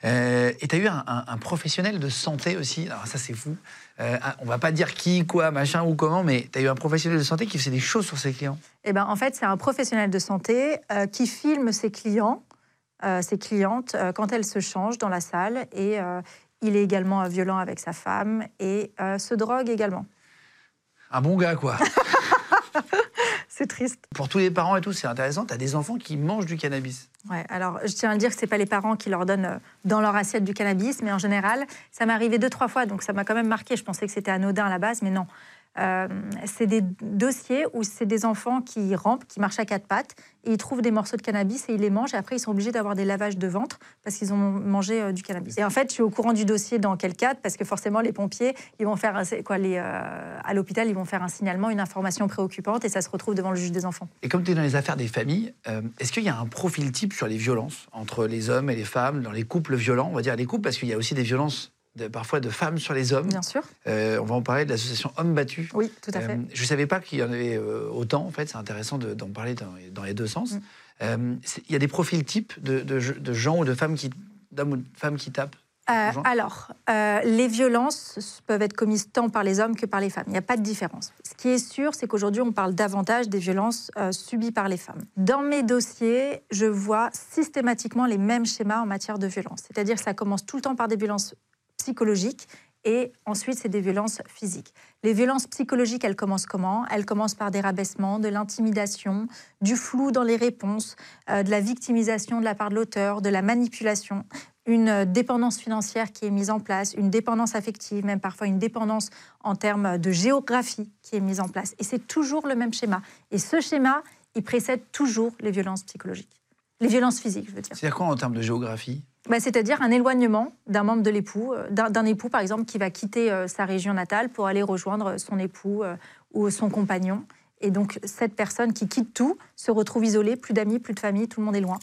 S1: Euh, et tu as eu un, un- un professionnel de santé aussi, alors ça c'est fou. Euh, un- on va pas dire qui, quoi, machin ou comment, mais tu as eu un professionnel de santé qui faisait des choses sur ses clients?
S4: Eh ben, en fait, c'est un professionnel de santé euh, qui filme ses clients, euh, ses clientes, euh, quand elles se changent dans la salle. Et euh, il est également euh, violent avec sa femme et euh, se drogue également.
S1: Un bon gars, quoi.
S4: C'est triste.
S1: Pour tous les parents et tout, c'est intéressant. Tu as des enfants qui mangent du cannabis.
S4: Ouais, alors, je tiens à dire que ce pas les parents qui leur donnent euh, dans leur assiette du cannabis, mais en général, ça m'est arrivé deux, trois fois, donc ça m'a quand même marqué. Je pensais que c'était anodin à la base, mais non. Euh, c'est des dossiers où c'est des enfants qui rampent, qui marchent à quatre pattes, et ils trouvent des morceaux de cannabis et ils les mangent. Et après, ils sont obligés d'avoir des lavages de ventre parce qu'ils ont mangé euh, du cannabis. Et en fait, je suis au courant du dossier dans quel cadre, parce que forcément, les pompiers, ils vont faire quoi, euh, à l'hôpital, ils vont faire un signalement, une information préoccupante, et ça se retrouve devant le juge des enfants.
S1: Et comme tu es dans les affaires des familles, est-ce qu'il y a un profil type sur les violences entre les hommes et les femmes, dans les couples violents On va dire les couples, parce qu'il y a aussi des violences de- parfois de femmes sur les hommes.
S4: Bien sûr.
S1: Euh, on va en parler de l'association Hommes Battus.
S4: Oui, tout à fait.
S1: Euh, je ne savais pas qu'il y en avait euh, autant, en fait. C'est intéressant de- d'en parler dans, dans les deux sens.
S4: Mm.
S1: Il y a des profils types de, gens ou de femmes qui, d'hommes ou de femmes qui tapent
S4: Euh, alors, euh, les violences peuvent être commises tant par les hommes que par les femmes. Il n'y a pas de différence. Ce qui est sûr, c'est qu'aujourd'hui, on parle davantage des violences euh, subies par les femmes. Dans mes dossiers, je vois systématiquement les mêmes schémas en matière de violence. C'est-à-dire que ça commence tout le temps par des violences psychologiques et ensuite, c'est des violences physiques. Les violences psychologiques, elles commencent comment? Elles commencent par des rabaissements, de l'intimidation, du flou dans les réponses, euh, de la victimisation de la part de l'auteur, de la manipulation une euh, dépendance financière qui est mise en place, une dépendance affective, même parfois une dépendance en termes de géographie qui est mise en place. Et c'est toujours le même schéma. Et ce schéma, il précède toujours les violences psychologiques. Les violences physiques, je veux dire.
S1: C'est-à-dire quoi en termes de géographie?
S4: Bah, C'est-à-dire un éloignement d'un membre de l'époux, euh, d'un d'un époux par exemple qui va quitter euh, sa région natale pour aller rejoindre son époux euh, ou son compagnon. Et donc cette personne qui quitte tout se retrouve isolée, plus d'amis, plus de famille, tout le monde est loin.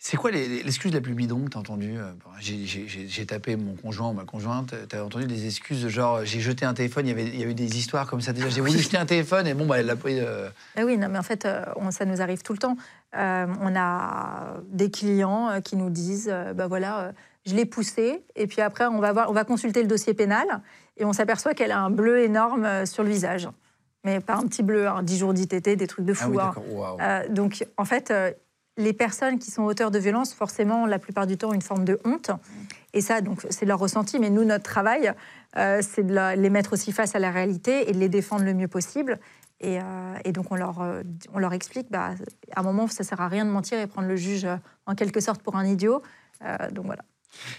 S1: C'est quoi l'excuse la plus bidon que tu as entendue euh, J'ai tapé mon conjoint ou ma conjointe. Tu as entendu des excuses de genre j'ai jeté un téléphone, il y, avait, il y a eu des histoires comme ça déjà. J'ai voulu jeter un téléphone et bon, bah, elle l'a pris. euh,
S4: Ah oui, non, mais en fait, euh, on- ça nous arrive tout le temps. Euh, on a des clients euh, qui nous disent, euh, bah voilà, euh, je l'ai poussé, et puis après, on va, voir, on va consulter le dossier pénal, et on s'aperçoit qu'elle a un bleu énorme euh, sur le visage. Mais pas un petit bleu, un 10 jours d'ITT, des trucs de
S1: Ah
S4: fou.
S1: oui,
S4: hein. Euh, donc, en fait, euh, les personnes qui sont auteurs de violences, forcément, la plupart du temps, ont une forme de honte. Et ça, donc, c'est leur ressenti. Mais nous, notre travail, euh, c'est de les mettre aussi face à la réalité et de les défendre le mieux possible. Et, euh, donc, on leur, euh, on leur explique, bah, à un moment, ça sert à rien de mentir et prendre le juge en quelque sorte pour un idiot. Donc voilà.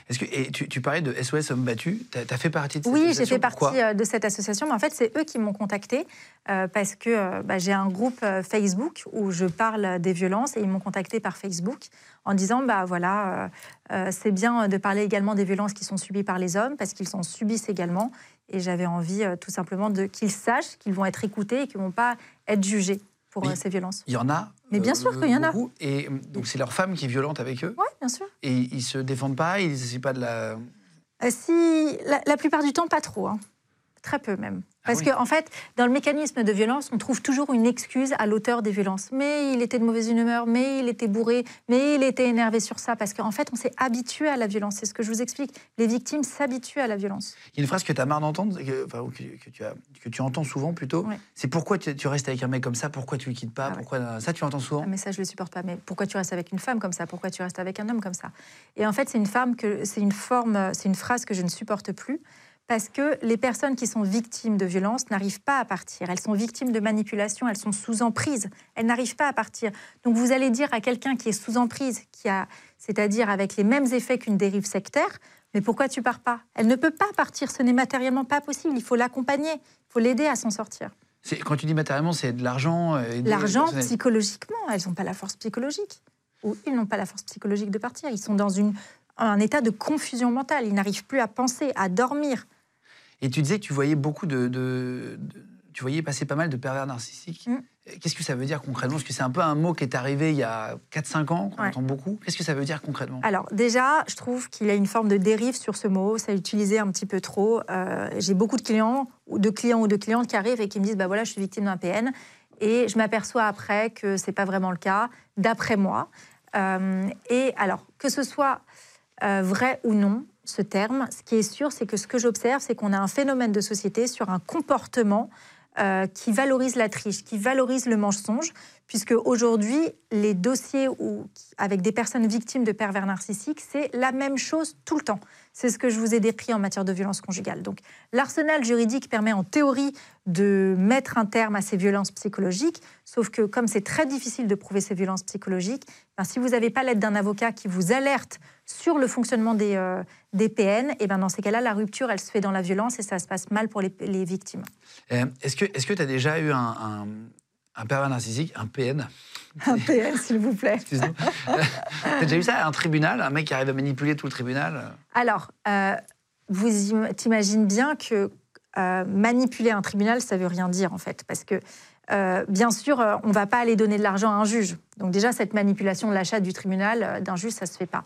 S1: Est-ce que et tu, tu parlais de SOS Hommes Battus. Tu as, fait partie de cette
S4: Oui, j'ai
S1: association
S4: fait
S1: Pourquoi
S4: partie euh, de cette association, mais en fait, c'est eux qui m'ont contacté euh, parce que euh, bah, j'ai un groupe Facebook où je parle des violences et ils m'ont contacté par Facebook en disant bah voilà, euh, c'est bien de parler également des violences qui sont subies par les hommes parce qu'ils en subissent également et j'avais envie tout simplement de qu'ils sachent qu'ils vont être écoutés et qu'ils vont pas être jugés pour euh, ces violences.
S1: Il y en a. euh,
S4: Mais bien sûr qu'il y en a.
S1: Et euh, donc, c'est leur femme qui est violente avec eux.
S4: Oui, bien sûr.
S1: Et ils se défendent pas, ils essaient pas de la.
S4: Euh, si, la, la plupart du temps, pas trop. hein. Très peu même.
S1: Ah
S4: Parce
S1: oui.
S4: qu'en en fait, dans le mécanisme de violence, on trouve toujours une excuse à l'auteur des violences. Mais il était de mauvaise humeur, mais il était bourré, mais il était énervé sur ça. Parce qu'en fait, on s'est habitué à la violence. C'est ce que je vous explique. Les victimes s'habituent à la violence.
S1: Il y a une phrase que tu as marre d'entendre, que, enfin, que, que tu as, que tu entends souvent plutôt. C'est pourquoi tu, tu restes avec un mec comme ça, pourquoi tu le quittes pas,
S4: Ah ouais.
S1: pourquoi ça tu entends souvent?
S4: Ah, mais ça, je le supporte pas. Mais pourquoi tu restes avec une femme comme ça? Pourquoi tu restes avec un homme comme ça? Et en fait, c'est une femme que c'est une forme, c'est une phrase que je ne supporte plus parce que les personnes qui sont victimes de violences n'arrivent pas à partir. Elles sont victimes de manipulation, elles sont sous emprise. Elles n'arrivent pas à partir. Donc vous allez dire à quelqu'un qui est sous emprise, qui a, c'est-à-dire avec les mêmes effets qu'une dérive sectaire, mais pourquoi tu pars pas? Elle ne peut pas partir. Ce n'est matériellement pas possible. Il faut l'accompagner. Il faut l'aider à s'en sortir.
S1: Quand tu dis matériellement, c'est de l'argent. euh,
S4: L'argent, psychologiquement, elles n'ont pas la force psychologique. Ou ils n'ont pas la force psychologique de partir. Ils sont dans une, un état de confusion mentale. Ils n'arrivent plus à penser, à dormir.
S1: Et tu disais que tu voyais beaucoup de, de- de- tu voyais passer pas mal de pervers narcissiques.
S4: Mm.
S1: Qu'est-ce que ça veut dire concrètement? Parce que c'est un peu un mot qui est arrivé il y a 4-5 ans, qu'on
S4: Ouais.
S1: entend beaucoup. Qu'est-ce que ça veut dire concrètement?
S4: Alors déjà, je trouve qu'il y a une forme de dérive sur ce mot. Ça est utilisé un petit peu trop. Euh, J'ai beaucoup de clients, ou de clients ou de clientes qui arrivent et qui me disent, bah voilà, je suis victime d'un PN. Et je m'aperçois après que c'est pas vraiment le cas, d'après moi. Euh, et alors, que ce soit euh, vrai ou non, ce terme, ce qui est sûr, c'est que ce que j'observe, c'est qu'on a un phénomène de société sur un comportement euh, qui valorise la triche, qui valorise le mensonge, puisque aujourd'hui, les dossiers avec des personnes victimes de pervers narcissiques, c'est la même chose tout le temps. C'est ce que je vous ai décrit en matière de violence conjugale. Donc, l'arsenal juridique permet en théorie de mettre un terme à ces violences psychologiques, sauf que comme c'est très difficile de prouver ces violences psychologiques, ben, si vous n'avez pas l'aide d'un avocat qui vous alerte sur le fonctionnement des, euh, des PN, et ben dans ces cas-là, la rupture, elle se fait dans la violence et ça se passe mal pour les, les victimes.
S1: Euh, est-ce que tu as déjà eu un, un, pervers narcissique, un PN
S4: Un PN, s'il vous plaît.
S1: tu as déjà eu ça à un tribunal Un mec qui arrive à manipuler tout le tribunal?
S4: Alors, euh, vous t'imagines bien que manipuler un tribunal, ça veut rien dire en fait, parce que bien sûr, on ne va pas aller donner de l'argent à un juge. Donc déjà, cette manipulation de l'achat du tribunal d'un juge, ça ne se fait pas.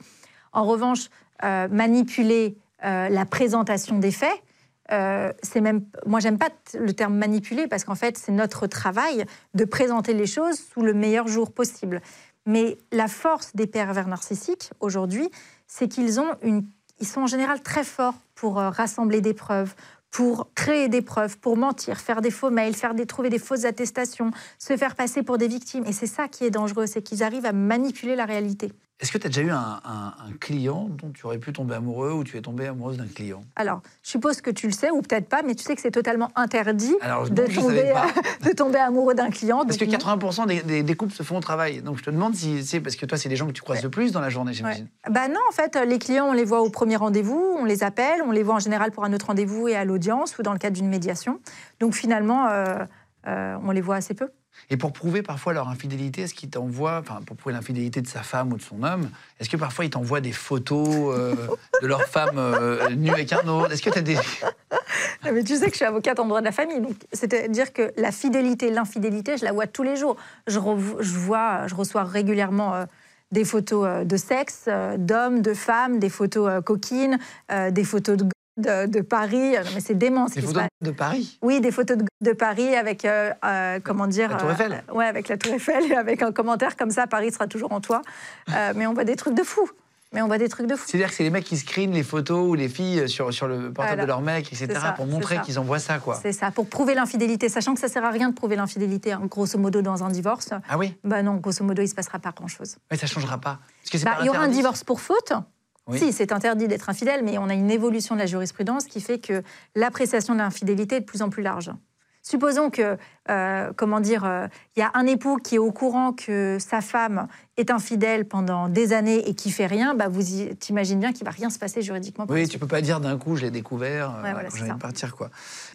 S4: En revanche, euh, manipuler euh, la présentation des faits, euh, c'est même, moi j'aime pas le terme manipuler parce qu'en fait c'est notre travail de présenter les choses sous le meilleur jour possible. Mais la force des pervers narcissiques aujourd'hui, c'est qu'ils sont en général très forts pour rassembler des preuves, pour créer des preuves, pour mentir, faire des faux mails, faire des, trouver des fausses attestations, se faire passer pour des victimes. Et c'est ça qui est dangereux, c'est qu'ils arrivent à manipuler la réalité.
S1: Est-ce que tu as déjà eu un, client dont tu aurais pu tomber amoureux ou tu es tombée amoureuse d'un client?
S4: Alors, je suppose que tu le sais, ou peut-être pas, mais tu sais que c'est totalement interdit de, tomber, de, tomber, amoureux d'un client.
S1: Parce que 80% des, des, couples se font au travail. Donc je te demande si c'est parce que toi, c'est des gens que tu croises le plus dans la journée, j'imagine.
S4: Bah non, en fait, les clients, on les voit au premier rendez-vous, on les appelle, on les voit en général pour un autre rendez-vous et à l'audience ou dans le cadre d'une médiation. Donc finalement, euh, euh, on les voit assez peu.
S1: Et pour prouver parfois leur infidélité, est-ce qu'ils t'envoient, enfin pour prouver l'infidélité de sa femme ou de son homme, est-ce que parfois ils t'envoient des photos euh, de leur femme euh, nue avec un autre? Est-ce que tu as des...
S4: Mais tu sais que je suis avocate en droit de la famille, donc c'est-à-dire que la fidélité, l'infidélité, je la vois tous les jours. Je, je vois, je reçois régulièrement euh, des photos de sexe, d'hommes, de femmes, des photos coquines, des photos de de, Paris. mais c'est dément.
S1: Des photos de Paris
S4: Oui, des photos de, Paris avec, euh, euh, comment dire...
S1: La Tour Eiffel
S4: euh, Ouais, avec la Tour Eiffel et avec un commentaire comme ça, Paris sera toujours en toi. mais on voit des trucs de fou. Mais on voit des trucs de fou.
S1: C'est-à-dire que c'est les mecs qui screenent les photos ou les filles sur, sur le portable de leur mec, etc., pour montrer qu'ils envoient ça, quoi.
S4: C'est ça, pour prouver l'infidélité, sachant que ça sert à rien de prouver l'infidélité, hein, grosso modo, dans un divorce.
S1: Ah oui
S4: Bah non, grosso modo, il se passera pas grand-chose.
S1: Mais ça changera pas.
S4: bah, il y aura un divorce pour faute, si, c'est interdit d'être infidèle, mais on a une évolution de la jurisprudence qui fait que l'appréciation de l'infidélité est de plus en plus large. Supposons que, euh, comment dire, euh, il y a un époux qui est au courant que sa femme est infidèle pendant des années et qui fait rien, bah vous imaginez bien qu'il va rien se passer juridiquement.
S1: Oui, tu peux pas dire d'un coup je l'ai découvert euh, j'allais partir quoi.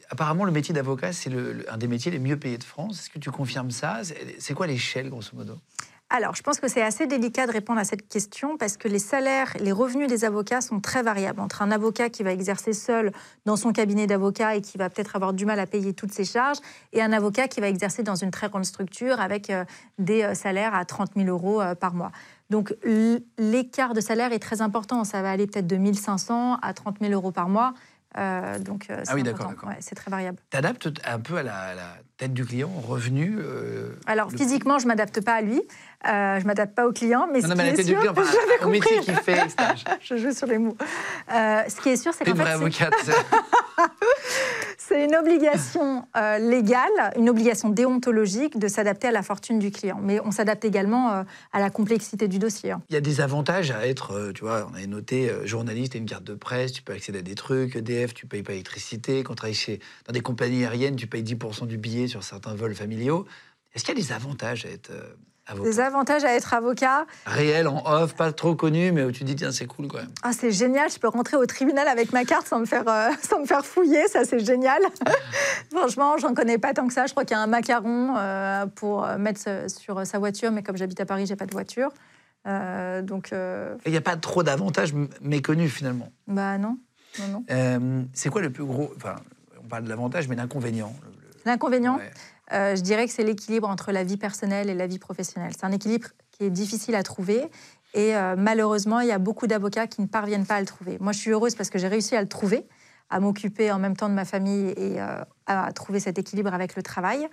S1: Apparemment, le métier d'avocat c'est un des métiers les mieux payés de France. Est-ce que tu confirmes ça? C'est quoi l'échelle grosso modo?
S4: Alors, je pense que c'est assez délicat de répondre à cette question parce que les salaires, les revenus des avocats sont très variables. Entre un avocat qui va exercer seul dans son cabinet d'avocat et qui va peut-être avoir du mal à payer toutes ses charges, et un avocat qui va exercer dans une très grande structure avec euh, des euh, salaires à 30 000 euros euh, par mois. Donc, l'écart de salaire est très important. Ça va aller peut-être de 1 500 à 30 000 euros par mois. Donc,
S1: ah oui, d'accord.
S4: c'est très variable.
S1: Tu adaptes un peu à la, tête du client, au revenu
S4: Alors, physiquement, je ne m'adapte pas à lui. Euh, je m'adapte pas au client, mais
S1: non,
S4: ce
S1: non, mais
S4: qui est sûr,
S1: client, enfin, au métier qu'il fait,
S4: je joue sur les mots. Euh, ce qui est sûr, c'est qu'en
S1: fait, avocate.
S4: c'est une obligation euh, légale, une obligation déontologique de s'adapter à la fortune du client. Mais on s'adapte également euh, à la complexité du dossier. Hein.
S1: Il y a des avantages à être, euh, tu vois, on avait noté journaliste et une carte de presse, tu peux accéder à des trucs, EDF, tu payes pas l'électricité, quand tu travailles chez, dans des compagnies aériennes, tu payes 10% du billet sur certains vols familiaux. Est-ce qu'il y a des avantages à être
S4: des avantages à être avocat.
S1: Réel, en off, pas trop connu, mais où tu dis, tiens, c'est cool quand même.
S4: Ah, c'est génial, je peux rentrer au tribunal avec ma carte sans me faire, euh, sans me faire fouiller, ça c'est génial. Franchement, j'en connais pas tant que ça. Je crois qu'il y a un macaron euh, pour mettre sur sa voiture, mais comme j'habite à Paris, j'ai pas de voiture. Euh, donc.
S1: Il n'y a pas trop d'avantages méconnus finalement.
S4: Bah non. non, non.
S1: c'est quoi le plus gros. Enfin, on parle de l'avantage, mais l'inconvénient.
S4: L'inconvénient euh, je dirais que c'est l'équilibre entre la vie personnelle et la vie professionnelle. C'est un équilibre qui est difficile à trouver. Et euh, malheureusement, il y a beaucoup d'avocats qui ne parviennent pas à le trouver. Moi, je suis heureuse parce que j'ai réussi à le trouver, à m'occuper en même temps de ma famille et euh, à trouver cet équilibre avec le travail.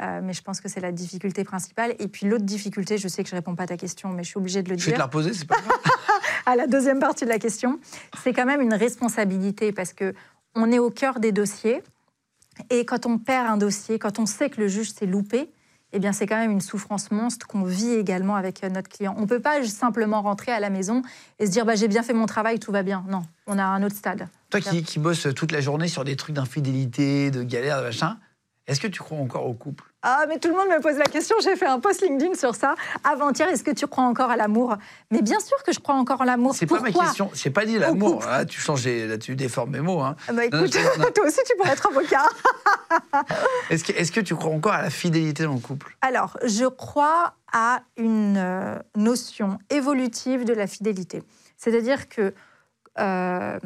S4: mais je pense que c'est la difficulté principale. Et puis l'autre difficulté, je sais que je ne réponds pas à ta question, mais je suis obligée de le dire.
S1: Je vais te la reposer, c'est pas grave.
S4: à la deuxième partie de la question, c'est quand même une responsabilité parce que on est au cœur des dossiers. Et quand on perd un dossier, quand on sait que le juge s'est loupé, eh bien c'est quand même une souffrance monstre qu'on vit également avec euh, notre client. On ne peut pas simplement rentrer à la maison et se dire bah, j'ai bien fait mon travail, tout va bien. Non, on a un autre stade.
S1: Toi qui, qui bosses toute la journée sur des trucs d'infidélité, de galère, de machin, est-ce que tu crois encore au couple?
S4: Ah, mais tout le monde me pose la question. J'ai fait un post LinkedIn sur ça. Avant-hier, est-ce que tu crois encore à l'amour? Mais bien sûr que je crois encore à l'amour.
S1: C'est pas ma question. J'ai pas dit l'amour. Ah, tu changes, là, tu déformes mes mots. hein.
S4: Ah bah, écoute,
S1: non.
S4: toi aussi, tu pourrais être avocat.
S1: Est-ce que, est-ce que tu crois encore à la fidélité dans le couple?
S4: Alors, je crois à une euh, notion évolutive de la fidélité. C'est-à-dire que euh,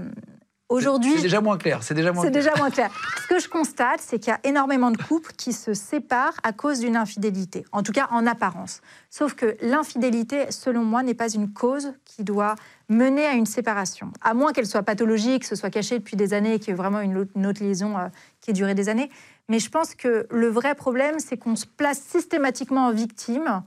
S4: aujourd'hui,
S1: C'est déjà moins clair. C'est déjà moins
S4: c'est
S1: clair.
S4: déjà moins clair. Ce que je constate, c'est qu'il y a énormément de couples qui se séparent à cause d'une infidélité, en tout cas en apparence. Sauf que l'infidélité, selon moi, n'est pas une cause qui doit mener à une séparation, à moins qu'elle soit pathologique, que ce soit caché depuis des années et qu'il y ait vraiment une, autre- une autre liaison euh, qui ait duré des années. Mais je pense que le vrai problème, c'est qu'on se place systématiquement en victime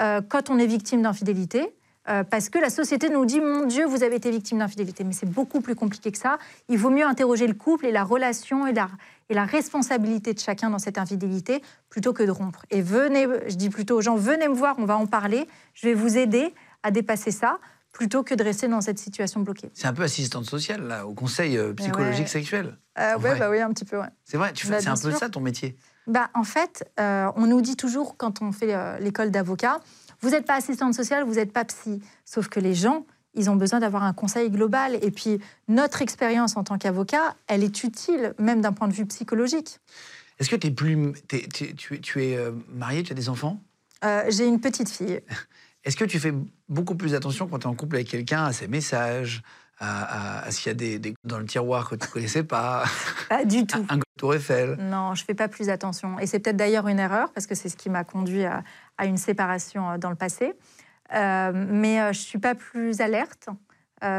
S4: euh, quand on est victime d'infidélité. Euh, parce que la société nous dit, mon Dieu, vous avez été victime d'infidélité. Mais c'est beaucoup plus compliqué que ça. Il vaut mieux interroger le couple et la relation et la, et la responsabilité de chacun dans cette infidélité plutôt que de rompre. Et venez, je dis plutôt aux gens, venez me voir, on va en parler. Je vais vous aider à dépasser ça plutôt que de rester dans cette situation bloquée.
S1: C'est un peu assistante sociale, là, au conseil euh, psychologique
S4: ouais.
S1: sexuel.
S4: Euh,
S1: Ouais.
S4: bah oui, un petit peu, ouais.
S1: C'est vrai, tu fais,
S4: Bah,
S1: c'est un peu ça ton métier.
S4: Bah, en fait, euh, on nous dit toujours quand on fait l'école d'avocat, vous n'êtes pas assistante sociale, vous n'êtes pas psy. Sauf que les gens, ils ont besoin d'avoir un conseil global. Et puis, notre expérience en tant qu'avocat, elle est utile, même d'un point de vue psychologique.
S1: Est-ce que t'es plus, tu, es- tu es euh, marié, tu as des enfants?
S4: Euh, J'ai une petite fille.
S1: Est-ce que tu fais beaucoup plus attention quand tu es en couple avec quelqu'un à ses messages, à, à- à s'il y a des, des dans le tiroir que tu connaissais pas,
S4: Pas du tout.
S1: un Tour Eiffel
S4: Non, je fais pas plus attention. Et c'est peut-être d'ailleurs une erreur, parce que c'est ce qui m'a conduit à, une séparation euh, dans le passé. Euh, mais euh, je suis pas plus alerte,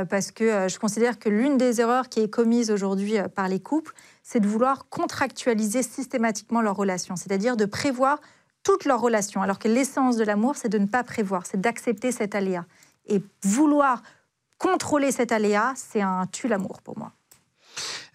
S4: parce que je considère que l'une des erreurs qui est commise aujourd'hui par les couples, c'est de vouloir contractualiser systématiquement leurs relations, c'est-à-dire de prévoir toutes leurs relations, alors que l'essence de l'amour, c'est de ne pas prévoir, c'est d'accepter cet aléa. Et vouloir contrôler cet aléa, c'est un tue l'amour pour moi.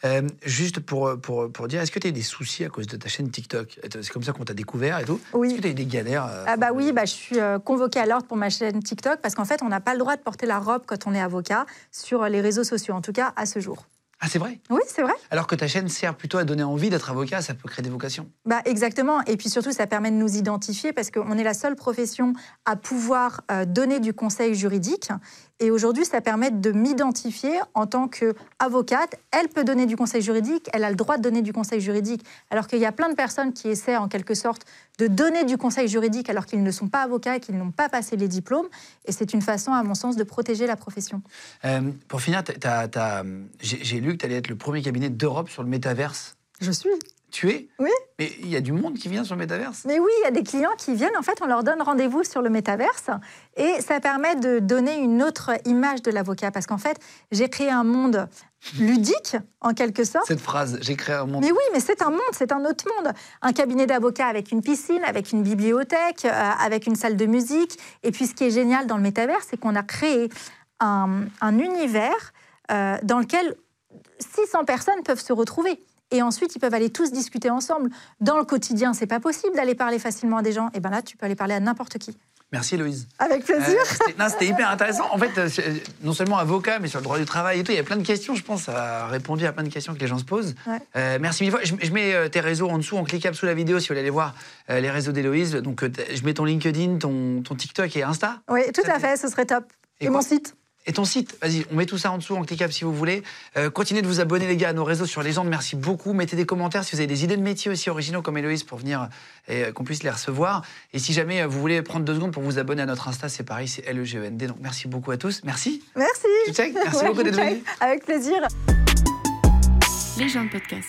S1: Euh, juste pour, pour, pour dire, est-ce que tu as eu des soucis à cause de ta chaîne TikTok? C'est comme ça qu'on t'a découvert et tout?
S4: Oui.
S1: Est-ce que tu as eu des galères euh,
S4: Ah bah oui, bah je suis euh, convoquée à l'ordre pour ma chaîne TikTok parce qu'en fait, on n'a pas le droit de porter la robe quand on est avocat sur les réseaux sociaux, en tout cas à ce jour.
S1: Ah, c'est vrai?
S4: Oui, c'est vrai.
S1: Alors que ta chaîne sert plutôt à donner envie d'être avocat, ça peut créer des vocations.
S4: Bah exactement. Et puis surtout, ça permet de nous identifier parce qu'on est la seule profession à pouvoir euh, donner du conseil juridique. Et aujourd'hui, ça permet de m'identifier en tant qu'avocate. Elle peut donner du conseil juridique, elle a le droit de donner du conseil juridique. Alors qu'il y a plein de personnes qui essaient en quelque sorte de donner du conseil juridique alors qu'ils ne sont pas avocats et qu'ils n'ont pas passé les diplômes. Et c'est une façon, à mon sens, de protéger la profession.
S1: Euh, pour finir, j'ai lu que tu allais être le premier cabinet d'Europe sur le métaverse.
S4: Je suis.
S1: Tu es
S4: Oui.
S1: Mais il y a du monde qui vient sur le métaverse
S4: Mais oui, il y a des clients qui viennent, en fait, on leur donne rendez-vous sur le métaverse et ça permet de donner une autre image de l'avocat parce qu'en fait, j'ai créé un monde ludique, en quelque sorte.
S1: Cette phrase, j'ai créé un monde.
S4: Mais oui, mais c'est un monde, c'est un autre monde. Un cabinet d'avocats avec une piscine, avec une bibliothèque, euh, avec une salle de musique. Et puis ce qui est génial dans le métaverse, c'est qu'on a créé un, un univers euh, dans lequel 600 personnes peuvent se retrouver. Et ensuite, ils peuvent aller tous discuter ensemble. Dans le quotidien, c'est pas possible d'aller parler facilement à des gens. Et ben là, tu peux aller parler à n'importe qui.
S1: Merci Héloïse.
S4: Avec plaisir.
S1: Euh, c'était- hyper intéressant. En fait, euh, c'est- non seulement avocat, mais sur le droit du travail et tout, il y a plein de questions, je pense. A répondu à plein de questions que les gens se posent.
S4: Ouais.
S1: Euh, merci mille fois. Je, je mets euh, tes réseaux en dessous, en cliquable sous la vidéo, si vous voulez aller voir euh, les réseaux d'Héloïse. Donc, euh, je mets ton LinkedIn, ton, ton TikTok et Insta.
S4: Oui, tout à fait, ce serait top.
S1: Et
S4: mon site.
S1: Et ton site, vas-y, on met tout ça en dessous en cliquable si vous voulez. Euh, continuez de vous abonner, les gars, à nos réseaux sur Légende. Merci beaucoup. Mettez des commentaires si vous avez des idées de métiers aussi originaux comme Héloïse pour venir et euh, qu'on puisse les recevoir. Et si jamais euh, vous voulez prendre deux secondes pour vous abonner à notre Insta, c'est pareil, c'est LEGEND. Donc merci beaucoup à tous. Merci.
S4: Merci.
S1: Tu check Merci
S4: Ouais,
S1: beaucoup d'être venu.
S4: Avec plaisir.
S3: Les gens de podcast.